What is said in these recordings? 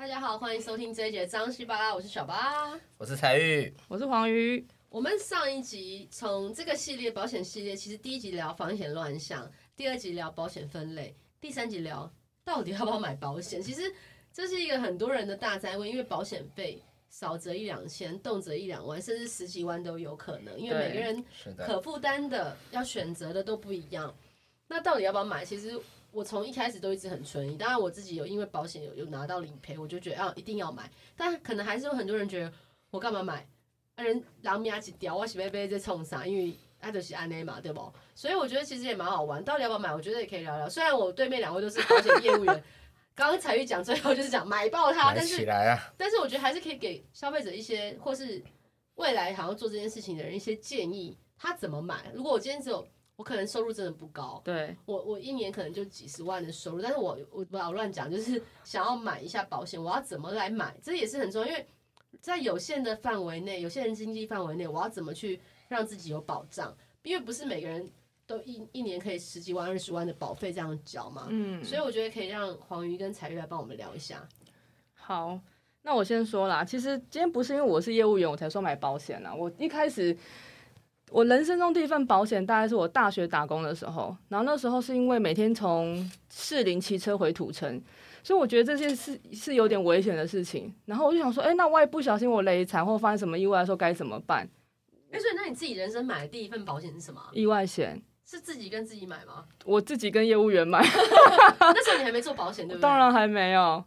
大家好，欢迎收听这一节张西巴拉，我是小巴，我是彩玉，我是黄鱼。我们上一集从这个系列保险系列，其实第一集聊防险乱象，第二集聊保险分类，第三集聊到底要不要买保险。其实这是一个很多人的大灾问，因为保险费少则一两千，动辄一两万，甚至十几万都有可能，因为每个人可负担的要选择的都不一样。那到底要不要买？其实。我从一开始都一直很存疑，当然我自己有因为保险有有拿到理赔，我就觉得啊一定要买，但可能还是有很多人觉得我干嘛买？啊、人狼命一条，我是要买在冲啥？因为爱就是安内嘛，对不？所以我觉得其实也蛮好玩，到底要不要买？我觉得也可以聊聊。虽然我对面两位都是保险业务员，刚刚彩玉讲最后就是讲买爆它，但是但是我觉得还是可以给消费者一些，或是未来想要做这件事情的人一些建议，他怎么买？如果我今天只有。我可能收入真的不高，对，我我一年可能就几十万的收入，但是我我不要乱讲，就是想要买一下保险，我要怎么来买？这也是很重要，因为在有限的范围内，有限的经济范围内，我要怎么去让自己有保障？因为不是每个人都一一年可以十几万、二十万的保费这样缴嘛，嗯，所以我觉得可以让黄鱼跟彩玉来帮我们聊一下。好，那我先说啦，其实今天不是因为我是业务员我才说买保险啦，我一开始。我人生中第一份保险大概是我大学打工的时候，然后那时候是因为每天从士林骑车回土城，所以我觉得这件事是有点危险的事情。然后我就想说，哎，那万一不小心我累惨或发生什么意外的时候该怎么办？哎，所以那你自己人生买的第一份保险是什么？意外险。是自己跟自己买吗？我自己跟业务员买。那时候你还没做保险对不对？当然还没有。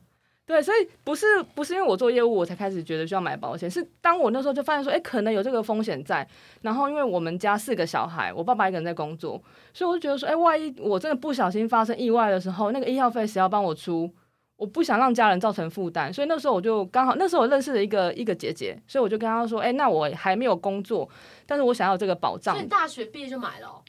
对，所以不是不是因为我做业务我才开始觉得需要买保险，是当我那时候就发现说，哎，可能有这个风险在。然后因为我们家四个小孩，我爸爸一个人在工作，所以我就觉得说，哎，万一我真的不小心发生意外的时候，那个医药费谁要帮我出？我不想让家人造成负担，所以那时候我就刚好那时候我认识了一个一个姐姐，所以我就跟她说，哎，那我还没有工作，但是我想要这个保障。所以大学毕业就买了哦？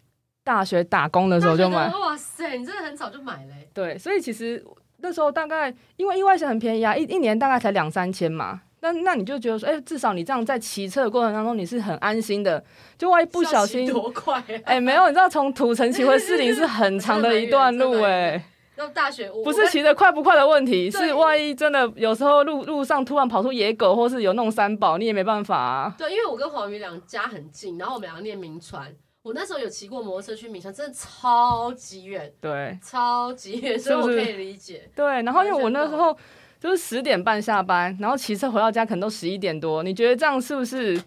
大学打工的时候就买。哇塞，你真的很早就买了。对，所以其实。那时候大概因为意外险很便宜啊，一一年大概才两三千嘛。那那你就觉得说，哎、欸，至少你这样在骑车的过程当中你是很安心的。就万一不小心，多快、啊？哎、欸，没有，你知道从土城骑回士林是很长的一段路 哎、欸。那大学不是骑得快不快的问题，是万一真的有时候路路上突然跑出野狗，或是有那种三宝，你也没办法啊。对，因为我跟黄宇两家很近，然后我们两个念名传。我那时候有骑过摩托车去铭传，真的超级远，对，超级远，所以我可以理解。对，然后因为我那时候就是十点半下班，然后骑车回到家可能都十一点多。你觉得这样是不是？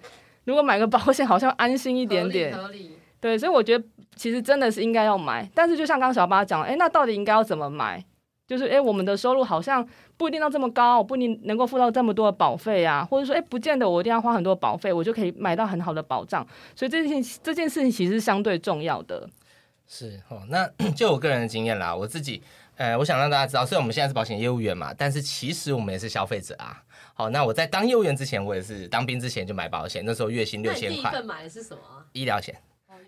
如果买个保险，好像安心一点点。合理。对，所以我觉得其实真的是应该要买，但是就像刚刚小八讲，哎，那到底应该要怎么买？就是哎，我们的收入好像不一定到这么高，不一定能够付到这么多的保费啊，或者说哎，不见得我一定要花很多保费，我就可以买到很好的保障。所以这件这件事情其实是相对重要的。是哦，那 就我个人的经验啦，我自己呃，我想让大家知道，虽然我们现在是保险业务员嘛，但是其实我们也是消费者啊。好，那我在当业务员之前，我也是当兵之前就买保险，那时候月薪六千块。第一份买的是什么？医疗险。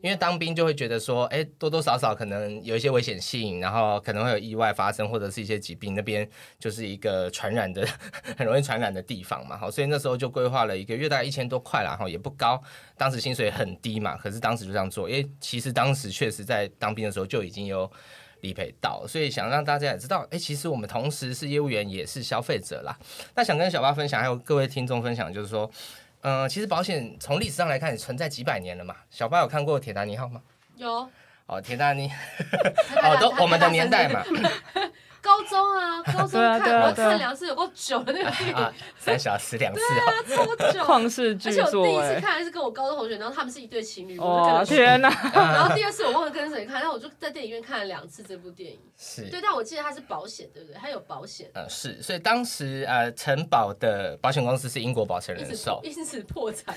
因为当兵就会觉得说，哎，多多少少可能有一些危险性，然后可能会有意外发生，或者是一些疾病，那边就是一个传染的 很容易传染的地方嘛。好，所以那时候就规划了一个月大概一千多块啦，然后也不高，当时薪水很低嘛，可是当时就这样做，因为其实当时确实在当兵的时候就已经有理赔到，所以想让大家也知道，哎，其实我们同时是业务员，也是消费者啦。那想跟小巴分享，还有各位听众分享，就是说。嗯、呃，其实保险从历史上来看，也存在几百年了嘛。小巴有看过铁达尼号吗？有。哦，铁达尼，哦，都我们的年代嘛。高中 啊，高中看我看两次有够久的那个电影，三小时两次啊，超久。旷世巨作。而且我第一次看还是跟我高中同学，然后他们是一对情侣。哦天哪！然后第二次我忘了跟谁看，然后我就在电影院看了两次这部电影。是。对，但我记得它是保险，对不对？它有保险。嗯，是。所以当时呃，承保的保险公司是英国保诚人寿，因此破产。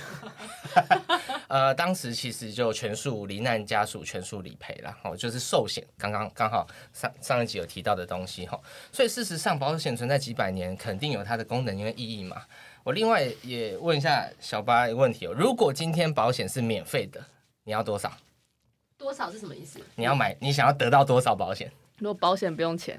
呃，当时其实就全数罹难家属全数理赔了，哦，就是寿险，刚刚刚好上上一集有提到的东西哈，所以事实上保险存在几百年，肯定有它的功能因为意义嘛。我另外也问一下小巴一个问题哦，如果今天保险是免费的，你要多少？多少是什么意思？你要买，你想要得到多少保险？如果保险不用钱，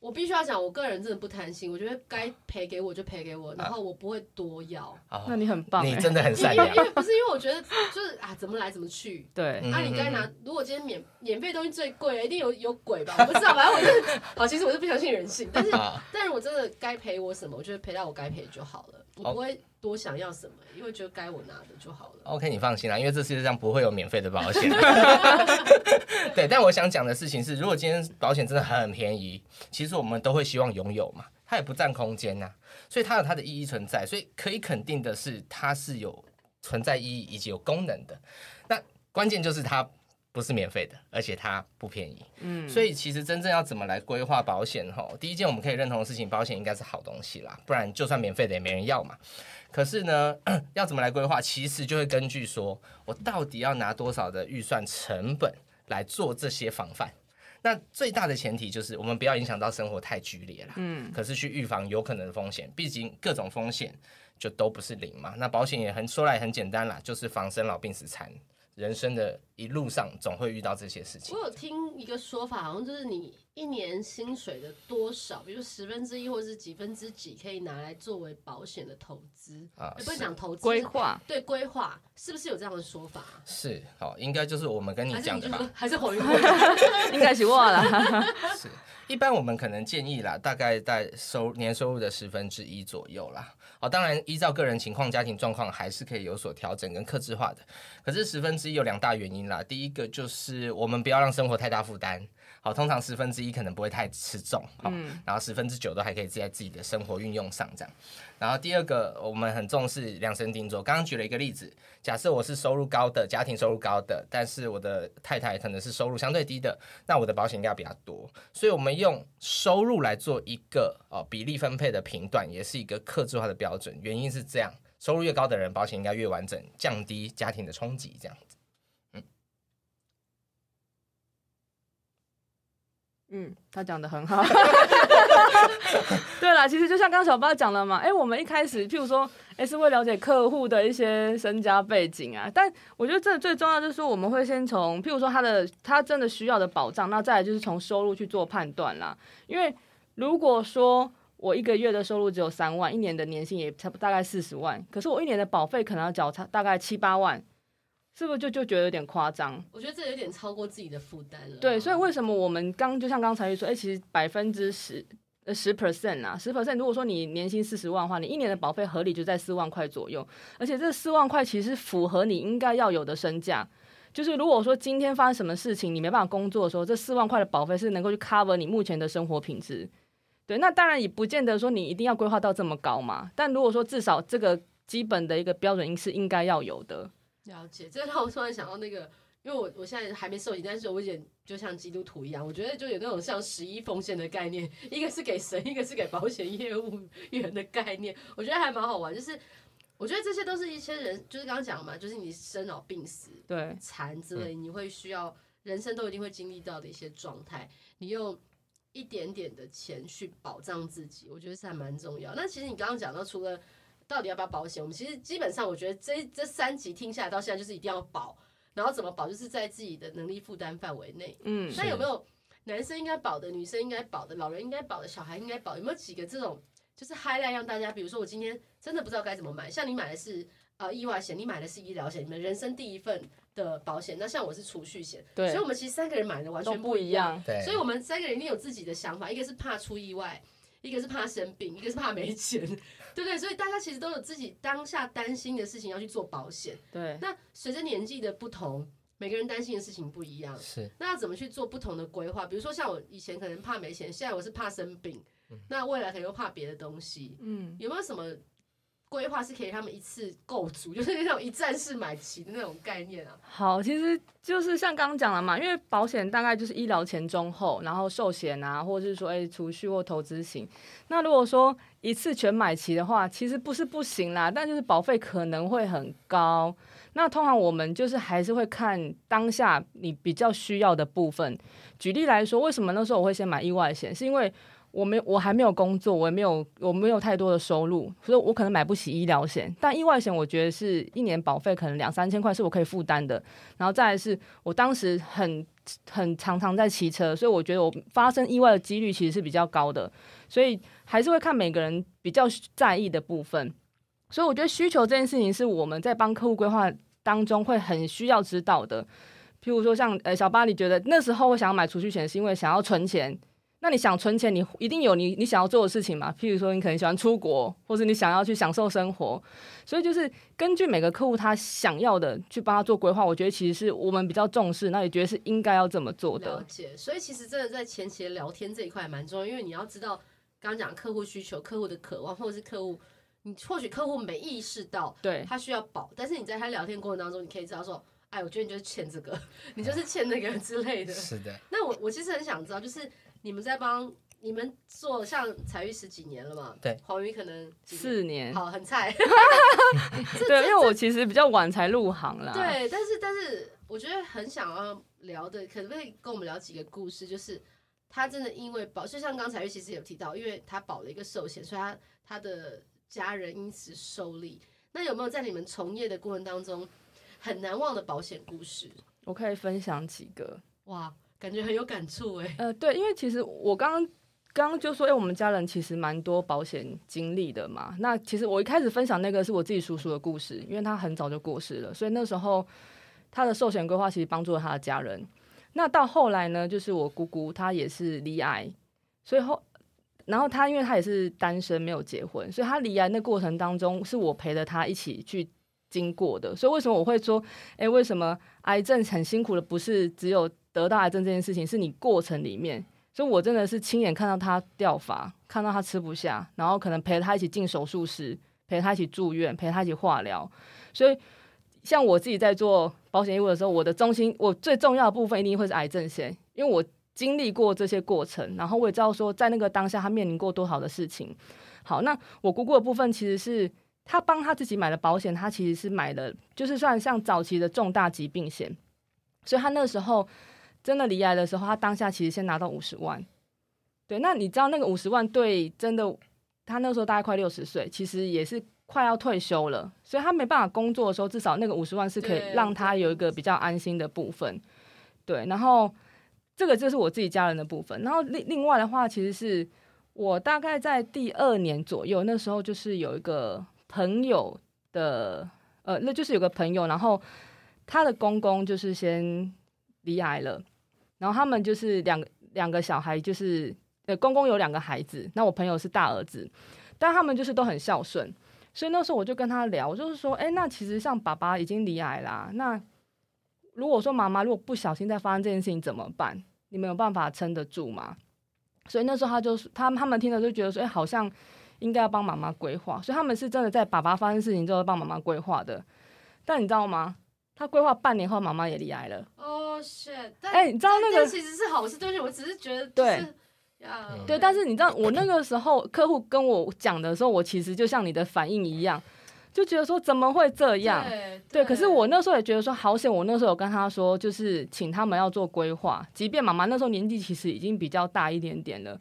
我必须要讲，我个人真的不贪心，我觉得该赔给我就赔给我，然后我不会多要。哦、那你很棒，你真的很善良。因为因为不是因为我觉得就是啊，怎么来怎么去。对。啊，你该拿，如果今天免免费东西最贵，一定有有鬼吧？我不知道，反正我就是，好，其实我是不相信人性，但是，但是我真的该赔我什么，我觉得赔到我该赔就好了，我不会多想要什么，因为觉得该我拿的就好了。OK，你放心啦，因为这世界上不会有免费的保险。对，但我想讲的事情是，如果今天保险真的很便宜，其实我们都会希望拥有嘛，它也不占空间呐、啊，所以它有它的意义存在，所以可以肯定的是，它是有存在意义以及有功能的。那关键就是它不是免费的，而且它不便宜。嗯，所以其实真正要怎么来规划保险吼，第一件我们可以认同的事情，保险应该是好东西啦，不然就算免费的也没人要嘛。可是呢，要怎么来规划，其实就会根据说我到底要拿多少的预算成本。来做这些防范，那最大的前提就是我们不要影响到生活太剧烈了。嗯，可是去预防有可能的风险，毕竟各种风险就都不是零嘛。那保险也很说来很简单啦，就是防生老病死残。人生的一路上总会遇到这些事情。我有听一个说法，好像就是你一年薪水的多少，比如十分之一或者是几分之几，可以拿来作为保险的投资啊。不是讲投资规划，对规划是不是有这样的说法？是，好，应该就是我们跟你讲的吧？还是黄云？应该是忘了。是，一般我们可能建议啦，大概在收年收入的十分之一左右啦。哦，当然依照个人情况、家庭状况，还是可以有所调整跟客制化的。可是十分之一有两大原因啦，第一个就是我们不要让生活太大负担。好，通常十分之一可能不会太吃重，好，然后十分之九都还可以在自己的生活运用上这样。然后第二个，我们很重视量身定做。刚刚举了一个例子，假设我是收入高的家庭，收入高的，但是我的太太可能是收入相对低的，那我的保险应该比较多。所以我们用收入来做一个哦比例分配的评断，也是一个克制化的标准。原因是这样，收入越高的人，保险应该越完整，降低家庭的冲击，这样。嗯，他讲得很好。对啦，其实就像刚小八讲了嘛，哎、我们一开始，譬如说，哎、是会了解客户的一些身家背景啊。但我觉得这最重要就是说，我们会先从譬如说他的他真的需要的保障，那再来就是从收入去做判断啦。因为如果说我一个月的收入只有三万，一年的年薪也差不大概四十万，可是我一年的保费可能要缴差大概七八万。是不是就就觉得有点夸张？我觉得这有点超过自己的负担了。对，所以为什么我们刚就像刚才说，哎、欸，其实百分之十呃十 percent 啊，十 percent，如果说你年薪四十万的话，你一年的保费合理就在四万块左右，而且这四万块其实符合你应该要有的身价。就是如果说今天发生什么事情，你没办法工作的时候，这四万块的保费是能够去 cover 你目前的生活品质。对，那当然也不见得说你一定要规划到这么高嘛，但如果说至少这个基本的一个标准应是应该要有的。了解，这让我突然想到那个，因为我我现在还没受洗，但是我有点就像基督徒一样，我觉得就有那种像十一奉献的概念，一个是给神，一个是给保险业务员的概念，我觉得还蛮好玩。就是我觉得这些都是一些人，就是刚刚讲嘛，就是你生老病死、对残之类，你会需要人生都一定会经历到的一些状态，你用一点点的钱去保障自己，我觉得是还蛮重要。那其实你刚刚讲到，除了到底要不要保险？我们其实基本上，我觉得这这三集听下来到现在，就是一定要保，然后怎么保，就是在自己的能力负担范围内。嗯，那有没有男生应该保的，女生应该保的，老人应该保的，小孩应该保？有没有几个这种就是 highlight 让大家？比如说我今天真的不知道该怎么买，像你买的是呃意外险，你买的是医疗险，你们人生第一份的保险。那像我是储蓄险，对，所以我们其实三个人买的完全不一样。对，所以我们三个人一定有自己的想法，一个是怕出意外，一个是怕生病，一个是怕没钱。对不对，所以大家其实都有自己当下担心的事情要去做保险。对，那随着年纪的不同，每个人担心的事情不一样。是，那要怎么去做不同的规划？比如说像我以前可能怕没钱，现在我是怕生病，嗯、那未来可能又怕别的东西。嗯，有没有什么？规划是可以他们一次购足，就是那种一站式买齐的那种概念啊。好，其实就是像刚刚讲了嘛，因为保险大概就是医疗前中后，然后寿险啊，或者是说哎储蓄或投资型。那如果说一次全买齐的话，其实不是不行啦，但就是保费可能会很高。那通常我们就是还是会看当下你比较需要的部分。举例来说，为什么那时候我会先买意外险？是因为我没，我还没有工作，我也没有，我没有太多的收入，所以我可能买不起医疗险。但意外险，我觉得是一年保费可能两三千块是我可以负担的。然后再来是我当时很很常常在骑车，所以我觉得我发生意外的几率其实是比较高的，所以还是会看每个人比较在意的部分。所以我觉得需求这件事情是我们在帮客户规划当中会很需要知道的。譬如说像呃小巴，你觉得那时候我想要买储蓄险是因为想要存钱。那你想存钱，你一定有你你想要做的事情嘛？譬如说，你可能喜欢出国，或者你想要去享受生活，所以就是根据每个客户他想要的去帮他做规划。我觉得其实是我们比较重视，那也觉得是应该要这么做的。了解，所以其实真的在前期的聊天这一块蛮重要，因为你要知道刚刚讲客户需求、客户的渴望，或者是客户你或许客户没意识到对他需要保，但是你在他聊天过程当中，你可以知道说，哎，我觉得你就是欠这个，你就是欠那个之类的。是的。那我我其实很想知道，就是。你们在帮你们做像彩玉十几年了嘛？对，黄鱼可能四年，好，很菜。对，因为我其实比较晚才入行啦。对，但是但是我觉得很想要聊的，可不可以跟我们聊几个故事？就是他真的因为保，就像刚才玉其实有提到，因为他保了一个寿险，所以他他的家人因此受利。那有没有在你们从业的过程当中很难忘的保险故事？我可以分享几个。哇。感觉很有感触哎。呃，对，因为其实我刚刚刚刚就说，哎，我们家人其实蛮多保险经历的嘛。那其实我一开始分享那个是我自己叔叔的故事，因为他很早就过世了，所以那时候他的寿险规划其实帮助了他的家人。那到后来呢，就是我姑姑她也是离癌，所以后然后他因为他也是单身没有结婚，所以他离癌那过程当中是我陪着他一起去经过的。所以为什么我会说，哎，为什么癌症很辛苦的不是只有得到癌症这件事情是你过程里面，所以我真的是亲眼看到他掉发，看到他吃不下，然后可能陪他一起进手术室，陪他一起住院，陪他一起化疗。所以像我自己在做保险业务的时候，我的中心，我最重要的部分一定会是癌症险，因为我经历过这些过程，然后我也知道说在那个当下他面临过多少的事情。好，那我姑姑的部分其实是他帮他自己买的保险，他其实是买的，就是算像早期的重大疾病险，所以他那时候。真的离癌的时候，他当下其实先拿到五十万，对。那你知道那个五十万对真的，他那时候大概快六十岁，其实也是快要退休了，所以他没办法工作的时候，至少那个五十万是可以让他有一个比较安心的部分，对，然后这个就是我自己家人的部分，然后另另外的话，其实是我大概在第二年左右，那时候就是有一个朋友的，呃，那就是有个朋友，然后他的公公就是先罹癌了。然后他们就是两个两个小孩，就是呃公公有两个孩子，那我朋友是大儿子，但他们就是都很孝顺，所以那时候我就跟他聊，就是说，哎，那其实像爸爸已经罹癌啦，那如果说妈妈如果不小心再发生这件事情怎么办？你们有办法撑得住吗？所以那时候他就是他他们听了就觉得说，哎，好像应该要帮妈妈规划，所以他们是真的在爸爸发生事情之后帮妈妈规划的，但你知道吗？他规划半年后，妈妈也离癌了。哦，shit！哎，你知道那个其实是好事，对不起，我只是觉得对，对，但是你知道，我那个时候客户跟我讲的时候，我其实就像你的反应一样，就觉得说怎么会这样？对，可是我那时候也觉得说好险，我那时候有跟他说，就是请他们要做规划，即便妈妈那时候年纪其实已经比较大一点点了，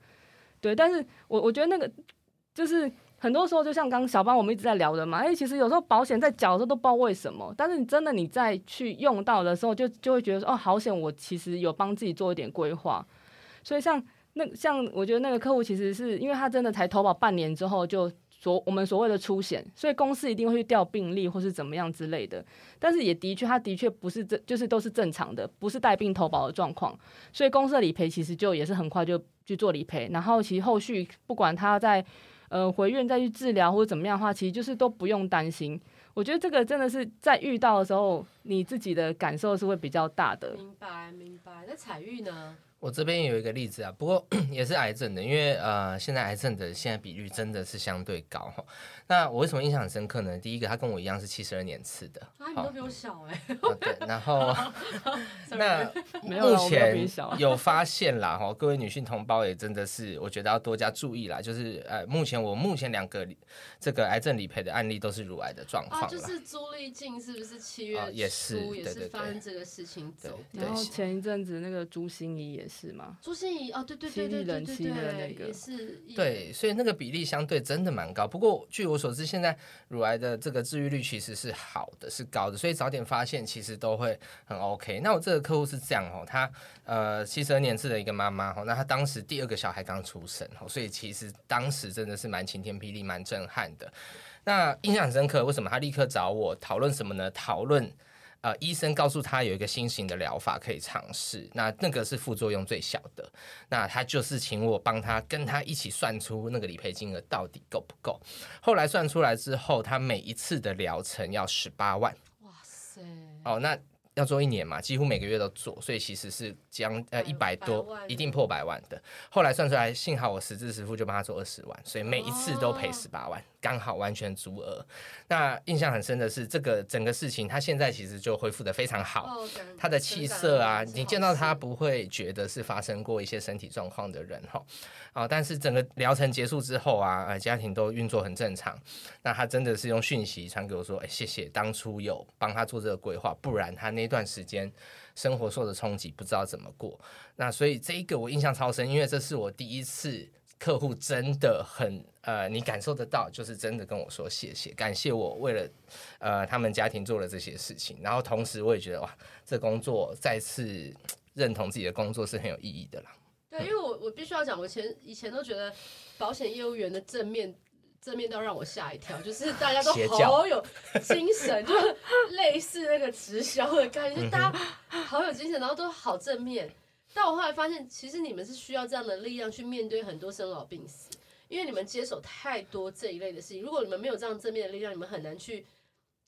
对，但是我我觉得那个就是。很多时候，就像刚小班我们一直在聊的嘛，哎、其实有时候保险在缴的时候都不知道为什么，但是你真的你再去用到的时候就，就会觉得说，哦，好险，我其实有帮自己做一点规划。所以像那像我觉得那个客户其实是因为他真的才投保半年之后就所我们所谓的出险，所以公司一定会去调病历或是怎么样之类的。但是也的确，他的确不是正就是都是正常的，不是带病投保的状况，所以公司的理赔其实就也是很快就去做理赔，然后其实后续不管他在。呃，回院再去治疗或者怎么样的话，其实就是都不用担心。我觉得这个真的是在遇到的时候，你自己的感受是会比较大的。明白，明白。那彩玉呢？我这边有一个例子啊，不过 也是癌症的，因为呃，现在癌症的现在比率真的是相对高哈。那我为什么印象很深刻呢？第一个，他跟我一样是七十二年次的，啊，你都比我小哎、欸哦。对，然后 那 目前有发现啦哈，各位女性同胞也真的是，我觉得要多加注意啦。就是呃，目前我目前两个这个癌症理赔的案例都是乳癌的状况、啊、就是朱丽静是不是七月初也是也是发生这个事情走？然后前一阵子那个朱心怡也。是吗？朱心怡哦，对对对对对对对，那个也是对，所以那个比例相对真的蛮高。不过据我所知，现在乳癌的这个治愈率其实是好的，是高的，所以早点发现其实都会很 OK。那我这个客户是这样哦，哦，她呃七十二年次的一个妈妈，哦，那她当时第二个小孩刚出生，哦，所以其实当时真的是蛮晴天霹雳，蛮震撼的。那印象很深刻，为什么他立刻找我讨论什么呢？讨论。呃，医生告诉他有一个新型的疗法可以尝试，那那个是副作用最小的。那他就是请我帮他跟他一起算出那个理赔金额到底够不够。后来算出来之后，他每一次的疗程要十八万。哇塞！哦，那。要做一年嘛，几乎每个月都做，所以其实是将呃一百多，一定破百万的。后来算出来，幸好我实支实付就帮他做二十万，所以每一次都赔十八万，刚、哦、好完全足额。那印象很深的是，这个整个事情他现在其实就恢复的非常好，哦、他的气色啊，你见到他不会觉得是发生过一些身体状况的人哈。啊，但是整个疗程结束之后啊，呃，家庭都运作很正常。那他真的是用讯息传给我说，哎，谢谢当初有帮他做这个规划，不然他那段时间生活受的冲击不知道怎么过。那所以这一个我印象超深，因为这是我第一次客户真的很呃，你感受得到，就是真的跟我说谢谢，感谢我为了呃他们家庭做了这些事情。然后同时我也觉得哇，这工作再次认同自己的工作是很有意义的啦。对，因为我我必须要讲，我以前以前都觉得保险业务员的正面正面到让我吓一跳，就是大家都好有精神，就类似那个直销的概念，就大家好有精神，然后都好正面。但我后来发现，其实你们是需要这样的力量去面对很多生老病死，因为你们接手太多这一类的事情。如果你们没有这样正面的力量，你们很难去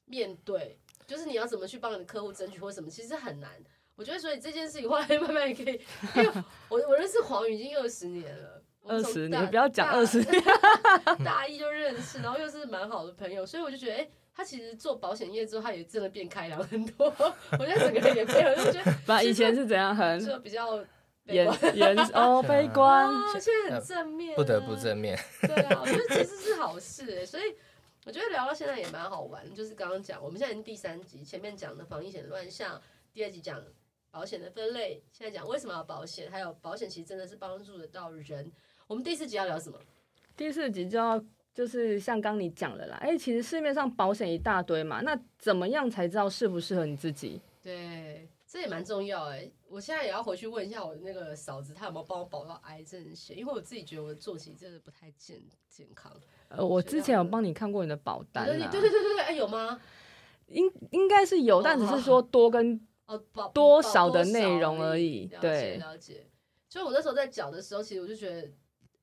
面对，就是你要怎么去帮你的客户争取或什么，其实很难。我觉得，所以这件事情后来慢慢也可以，因为我我认识黄宇已经二十年了，二十年不要讲二十年，大一就认识，然后又是蛮好的朋友，所以我就觉得，哎、欸，他其实做保险业之后，他也真的变开朗很多。我觉得整个人也变了，就觉得，把以前是怎样很就比较严严哦 悲观，现在很正面，不得不正面。对啊，我觉得其实是好事哎，所以我觉得聊到现在也蛮好玩，就是刚刚讲，我们现在已经第三集，前面讲的防疫险乱象，第二集讲。保险的分类，现在讲为什么要保险，还有保险其实真的是帮助得到人。我们第四集要聊什么？第四集就要就是像刚你讲的啦，哎、欸，其实市面上保险一大堆嘛，那怎么样才知道适不适合你自己？对，这也蛮重要哎。我现在也要回去问一下我那个嫂子，她有没有帮我保到癌症险？因为我自己觉得我的作息真的不太健健康。呃，我之前有帮你看过你的保单，对对对对对，哎、欸，有吗？应应该是有，但只是说多跟哦保。多少的内容而已，对，了解。所以我那时候在缴的时候，其实我就觉得，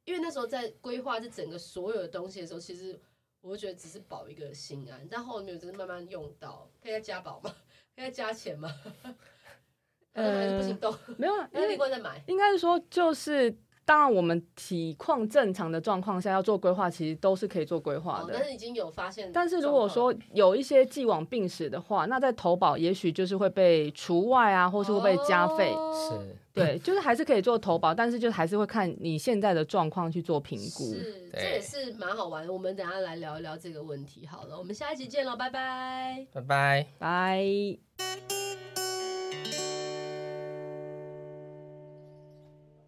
因为那时候在规划这整个所有的东西的时候，其实我就觉得只是保一个心安。但后面就是慢慢用到，可以再加保吗？可以再加钱吗？呃，还是不行动，没有，因为另外再买。应该是说就是。当然，我们体况正常的状况下要做规划，其实都是可以做规划的。但是已经有发现，但是如果说有一些既往病史的话，那在投保也许就是会被除外啊，或是会被加费。是，对，就是还是可以做投保，但是就还是会看你现在的状况去做评估。是，这也是蛮好玩的。我们等下来聊一聊这个问题好了，我们下一集见喽，拜拜，拜拜，拜。